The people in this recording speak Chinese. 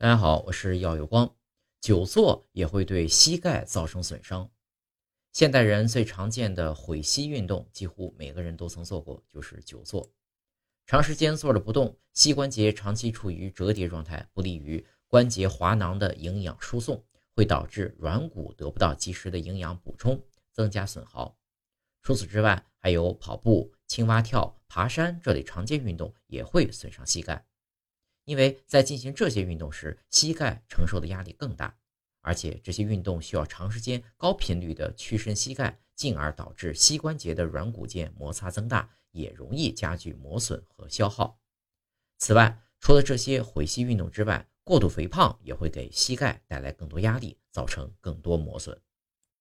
大家好，我是耀有光。久坐也会对膝盖造成损伤。现代人最常见的毁膝运动，几乎每个人都曾做过，就是久坐。长时间坐着不动，膝关节长期处于折叠状态，不利于关节滑囊的营养输送，会导致软骨得不到及时的营养补充，增加损耗。除此之外，还有跑步、青蛙跳、爬山这类常见运动也会损伤膝盖。因为在进行这些运动时，膝盖承受的压力更大，而且这些运动需要长时间、高频率的屈伸膝盖，进而导致膝关节的软骨间摩擦增大，也容易加剧磨损和消耗。此外，除了这些毁膝运动之外，过度肥胖也会给膝盖带来更多压力，造成更多磨损。